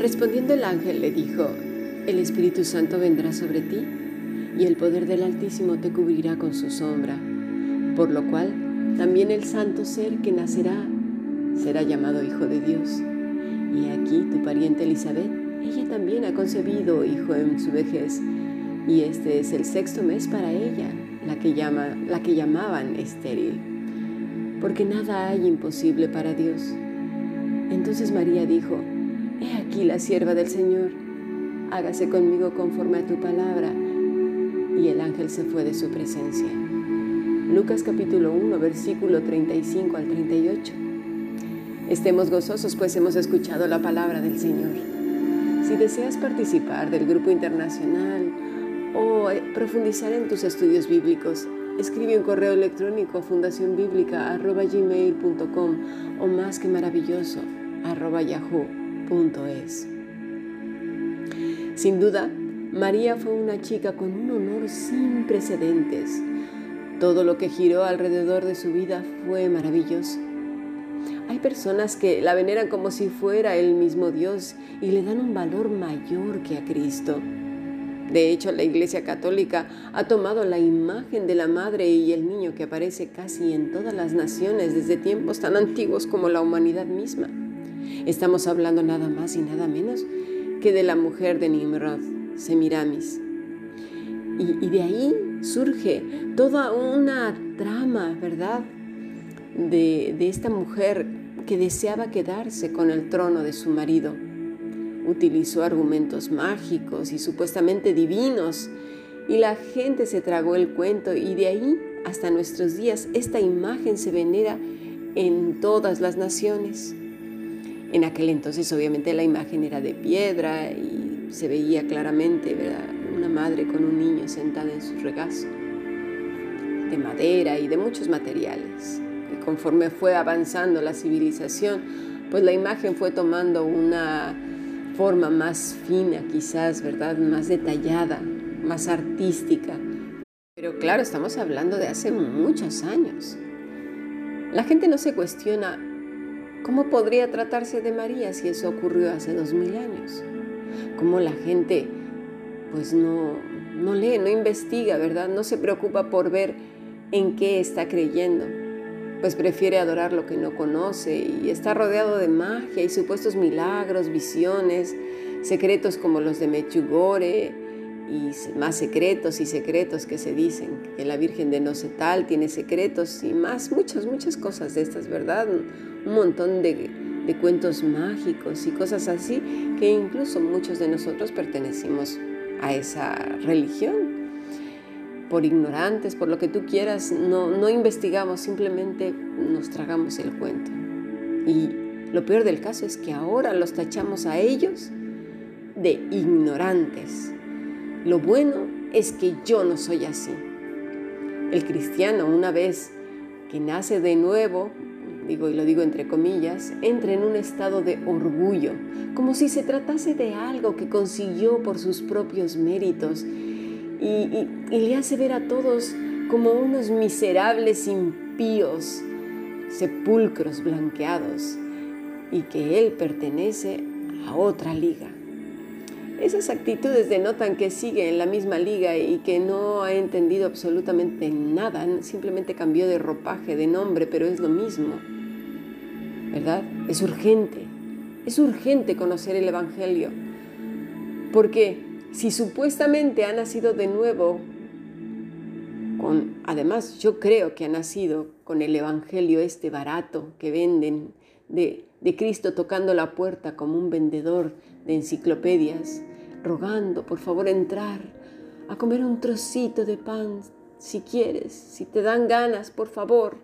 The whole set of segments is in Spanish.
Respondiendo el ángel le dijo, el Espíritu Santo vendrá sobre ti y el poder del Altísimo te cubrirá con su sombra, por lo cual también el santo ser que nacerá será llamado Hijo de Dios. Y aquí tu pariente Elizabeth, ella también ha concebido hijo en su vejez, y este es el sexto mes para ella, la que, llama, la que llamaban estéril, porque nada hay imposible para Dios. Entonces María dijo, He aquí la sierva del Señor, hágase conmigo conforme a tu palabra. Y el ángel se fue de su presencia. Lucas capítulo 1, versículo 35 al 38. Estemos gozosos pues hemos escuchado la palabra del Señor. Si deseas participar del grupo internacional o profundizar en tus estudios bíblicos, escribe un correo electrónico a fundacionbiblica.gmail.com o más que maravilloso yahoo.es. Sin duda, María fue una chica con un honor sin precedentes. Todo lo que giró alrededor de su vida fue maravilloso. Hay personas que la veneran como si fuera el mismo Dios y le dan un valor mayor que a Cristo. De hecho, la Iglesia Católica ha tomado la imagen de la madre y el niño que aparece casi en todas las naciones desde tiempos tan antiguos como la humanidad misma. Estamos hablando nada más y nada menos que de la mujer de Nimrod, Semiramis. Y, de ahí surge toda una trama, ¿verdad? De esta mujer que deseaba quedarse con el trono de su marido. Utilizó argumentos mágicos y supuestamente divinos y la gente se tragó el cuento y de ahí hasta nuestros días esta imagen se venera en todas las naciones. En aquel entonces obviamente la imagen era de piedra y se veía claramente una madre con un niño sentada en su regazo, de madera y de muchos materiales conforme fue avanzando la civilización, pues la imagen fue tomando una forma más fina quizás, ¿verdad? Más detallada, más artística. Pero claro, estamos hablando de hace muchos años. La gente no se cuestiona cómo podría tratarse de María si eso ocurrió hace dos mil años. Cómo la gente pues no, no lee, no investiga, ¿verdad? No se preocupa por ver en qué está creyendo pues prefiere adorar lo que no conoce y está rodeado de magia y supuestos milagros, visiones, secretos como los de Mechugore y más secretos y secretos que se dicen, que la Virgen de Nocetal tiene secretos y más, muchas, muchas cosas de estas, ¿verdad? Un montón de, de cuentos mágicos y cosas así que incluso muchos de nosotros pertenecimos a esa religión por ignorantes, por lo que tú quieras, no, no investigamos, simplemente nos tragamos el cuento. Y lo peor del caso es que ahora los tachamos a ellos de ignorantes. Lo bueno es que yo no soy así. El cristiano, una vez que nace de nuevo, digo y lo digo entre comillas, entra en un estado de orgullo, como si se tratase de algo que consiguió por sus propios méritos y, le hace ver a todos como unos miserables impíos, sepulcros blanqueados, y que él pertenece a otra liga. Esas actitudes denotan que sigue en la misma liga y que no ha entendido absolutamente nada, simplemente cambió de ropaje, de nombre, pero es lo mismo. ¿Verdad? Es urgente, es urgente conocer el Evangelio, porque si supuestamente ha nacido de nuevo, con, además yo creo que ha nacido con el Evangelio este barato que venden de, de Cristo tocando la puerta como un vendedor de enciclopedias, rogando por favor entrar a comer un trocito de pan si quieres, si te dan ganas, por favor.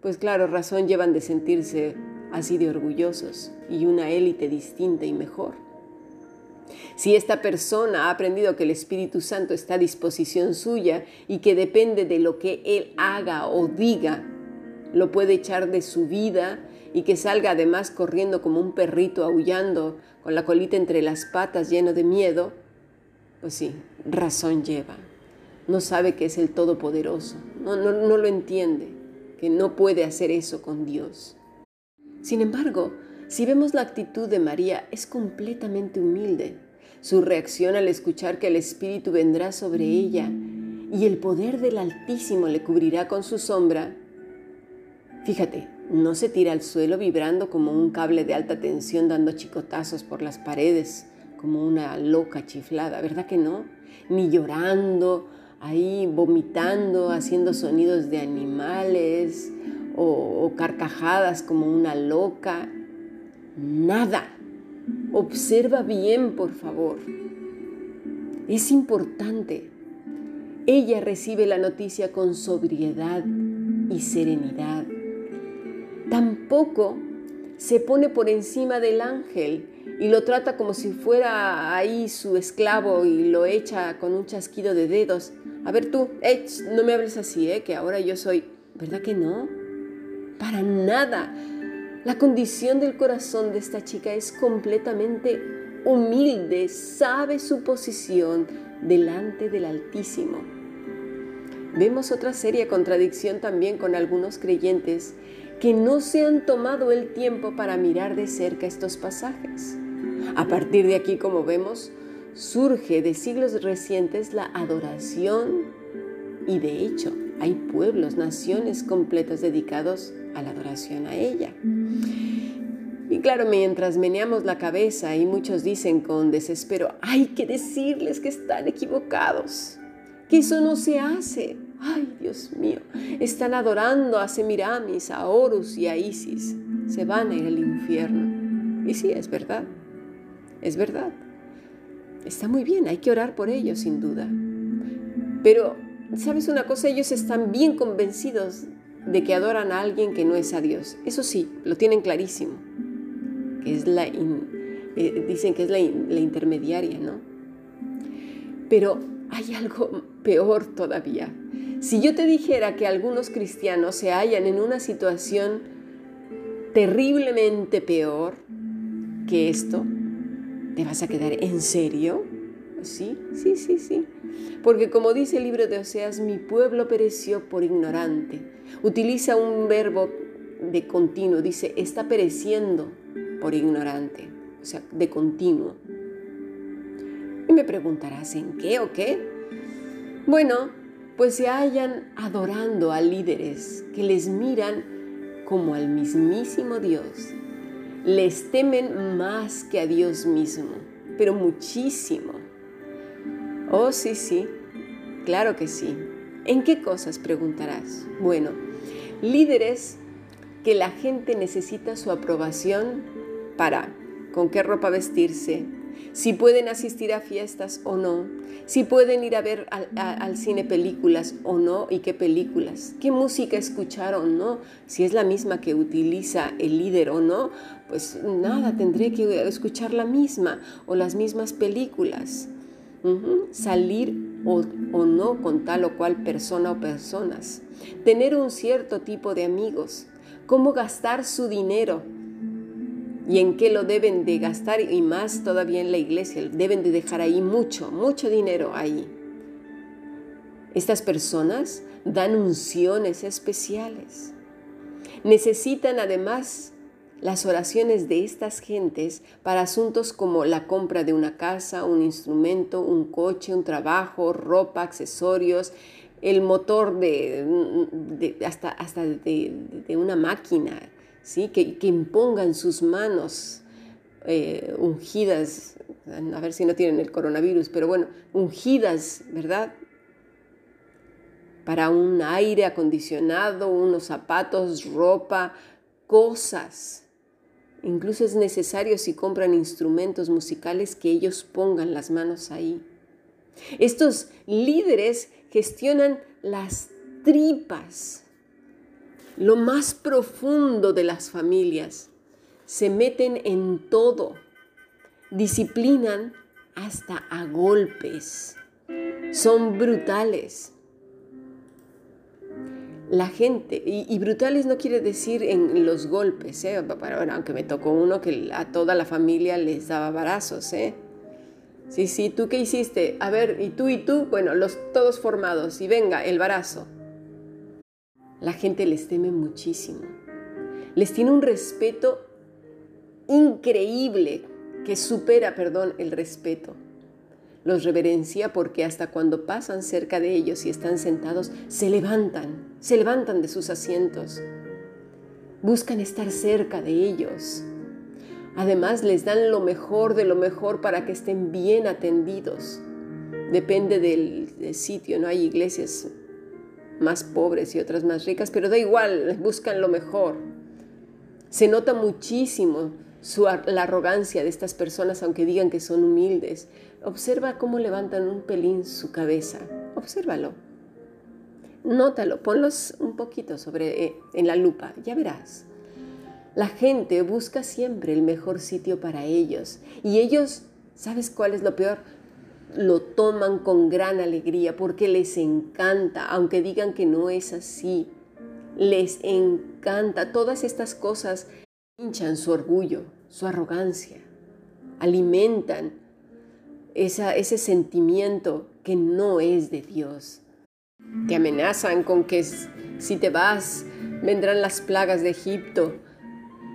Pues claro, razón llevan de sentirse así de orgullosos y una élite distinta y mejor. Si esta persona ha aprendido que el Espíritu Santo está a disposición suya y que depende de lo que Él haga o diga, lo puede echar de su vida y que salga además corriendo como un perrito aullando con la colita entre las patas lleno de miedo, pues sí, razón lleva. No sabe que es el Todopoderoso, no, no, no lo entiende, que no puede hacer eso con Dios. Sin embargo, si vemos la actitud de María, es completamente humilde. Su reacción al escuchar que el Espíritu vendrá sobre ella y el poder del Altísimo le cubrirá con su sombra. Fíjate, no se tira al suelo vibrando como un cable de alta tensión dando chicotazos por las paredes, como una loca chiflada, ¿verdad que no? Ni llorando, ahí vomitando, haciendo sonidos de animales o, o carcajadas como una loca. Nada. Observa bien, por favor. Es importante. Ella recibe la noticia con sobriedad y serenidad. Tampoco se pone por encima del ángel y lo trata como si fuera ahí su esclavo y lo echa con un chasquido de dedos. A ver tú, no me hables así, ¿eh? que ahora yo soy... ¿Verdad que no? Para nada. La condición del corazón de esta chica es completamente humilde, sabe su posición delante del Altísimo. Vemos otra seria contradicción también con algunos creyentes que no se han tomado el tiempo para mirar de cerca estos pasajes. A partir de aquí, como vemos, surge de siglos recientes la adoración y de hecho hay pueblos, naciones completas dedicados a la adoración a ella. Y claro, mientras meneamos la cabeza y muchos dicen con desespero, hay que decirles que están equivocados, que eso no se hace. Ay, Dios mío, están adorando a Semiramis, a Horus y a Isis. Se van a ir al infierno. Y sí, es verdad, es verdad. Está muy bien, hay que orar por ellos, sin duda. Pero, ¿sabes una cosa? Ellos están bien convencidos de que adoran a alguien que no es a Dios. Eso sí, lo tienen clarísimo. Que es la eh, dicen que es la, la intermediaria, ¿no? Pero hay algo peor todavía. Si yo te dijera que algunos cristianos se hallan en una situación terriblemente peor que esto, ¿te vas a quedar en serio? Sí, sí, sí, sí. Porque como dice el libro de Oseas, mi pueblo pereció por ignorante. Utiliza un verbo de continuo, dice, está pereciendo por ignorante, o sea, de continuo. Y me preguntarás, ¿en qué o qué? Bueno, pues se hallan adorando a líderes que les miran como al mismísimo Dios. Les temen más que a Dios mismo, pero muchísimo. Oh, sí, sí, claro que sí. ¿En qué cosas preguntarás? Bueno, líderes que la gente necesita su aprobación para con qué ropa vestirse, si pueden asistir a fiestas o no, si pueden ir a ver al, cine películas o no y qué películas, qué música escuchar o no, si es la misma que utiliza el líder o no, pues nada, tendré que escuchar la misma o las mismas películas salir o, o no con tal o cual persona o personas, tener un cierto tipo de amigos, cómo gastar su dinero y en qué lo deben de gastar y más todavía en la iglesia, deben de dejar ahí mucho, mucho dinero ahí. Estas personas dan unciones especiales. Necesitan además las oraciones de estas gentes para asuntos como la compra de una casa, un instrumento, un coche, un trabajo, ropa, accesorios, el motor de, hasta, hasta de, una máquina, ¿sí? que, que impongan sus manos eh, ungidas, a ver si no tienen el coronavirus, pero bueno, ungidas, ¿verdad? Para un aire acondicionado, unos zapatos, ropa, cosas Incluso es necesario si compran instrumentos musicales que ellos pongan las manos ahí. Estos líderes gestionan las tripas, lo más profundo de las familias. Se meten en todo, disciplinan hasta a golpes. Son brutales la gente, y, brutales no quiere decir en los golpes, ¿eh? aunque me tocó uno que a toda la familia les daba barazos, ¿eh? Sí, sí, ¿tú qué hiciste? A ver, ¿y tú y tú? Bueno, los todos formados. Y venga, el barazo. La gente les teme muchísimo. Les tiene un respeto increíble que supera, perdón, el respeto. Los reverencia porque hasta cuando pasan cerca de ellos y están sentados, se levantan, se levantan de sus asientos. Buscan estar cerca de ellos. Además, les dan lo mejor de lo mejor para que estén bien atendidos. Depende del, sitio, ¿no? Hay iglesias más pobres y otras más ricas, pero da igual, buscan lo mejor. Se nota muchísimo la arrogancia de estas personas, aunque digan que son humildes. Observa cómo levantan un pelín su cabeza. Obsérvalo. Nótalo, ponlos un poquito sobre, eh, en la lupa, ya verás. La gente busca siempre el mejor sitio para ellos y ellos, ¿sabes cuál es lo peor? Lo toman con gran alegría porque les encanta, aunque digan que no es así. Les encanta. Todas estas cosas hinchan su orgullo, su arrogancia, alimentan ese sentimiento que no es de Dios. Te amenazan con que si te vas vendrán las plagas de Egipto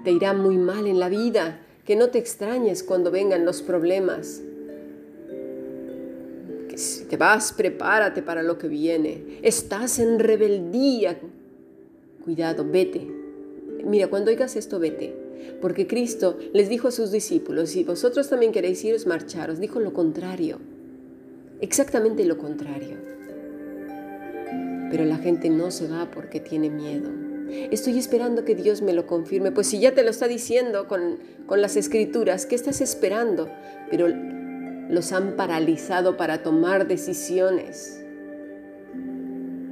te irá muy mal en la vida, que no te extrañes cuando vengan los problemas. Si te vas, prepárate para lo que viene. Estás en rebeldía. Cuidado, vete. Mira, cuando oigas esto, vete. Porque Cristo les dijo a sus discípulos, si vosotros también queréis iros, marcharos, dijo lo contrario. Exactamente lo contrario. Pero la gente no se va porque tiene miedo. Estoy esperando que Dios me lo confirme. Pues si ya te lo está diciendo con, las escrituras, ¿qué estás esperando? Pero los han paralizado para tomar decisiones.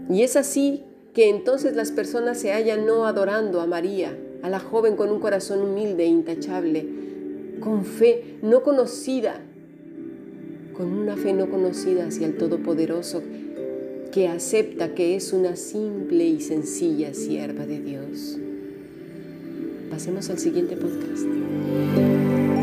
Y es así que entonces las personas se hallan no adorando a María, a la joven con un corazón humilde e intachable, con fe no conocida, con una fe no conocida hacia el Todopoderoso que acepta que es una simple y sencilla sierva de Dios. Pasemos al siguiente podcast.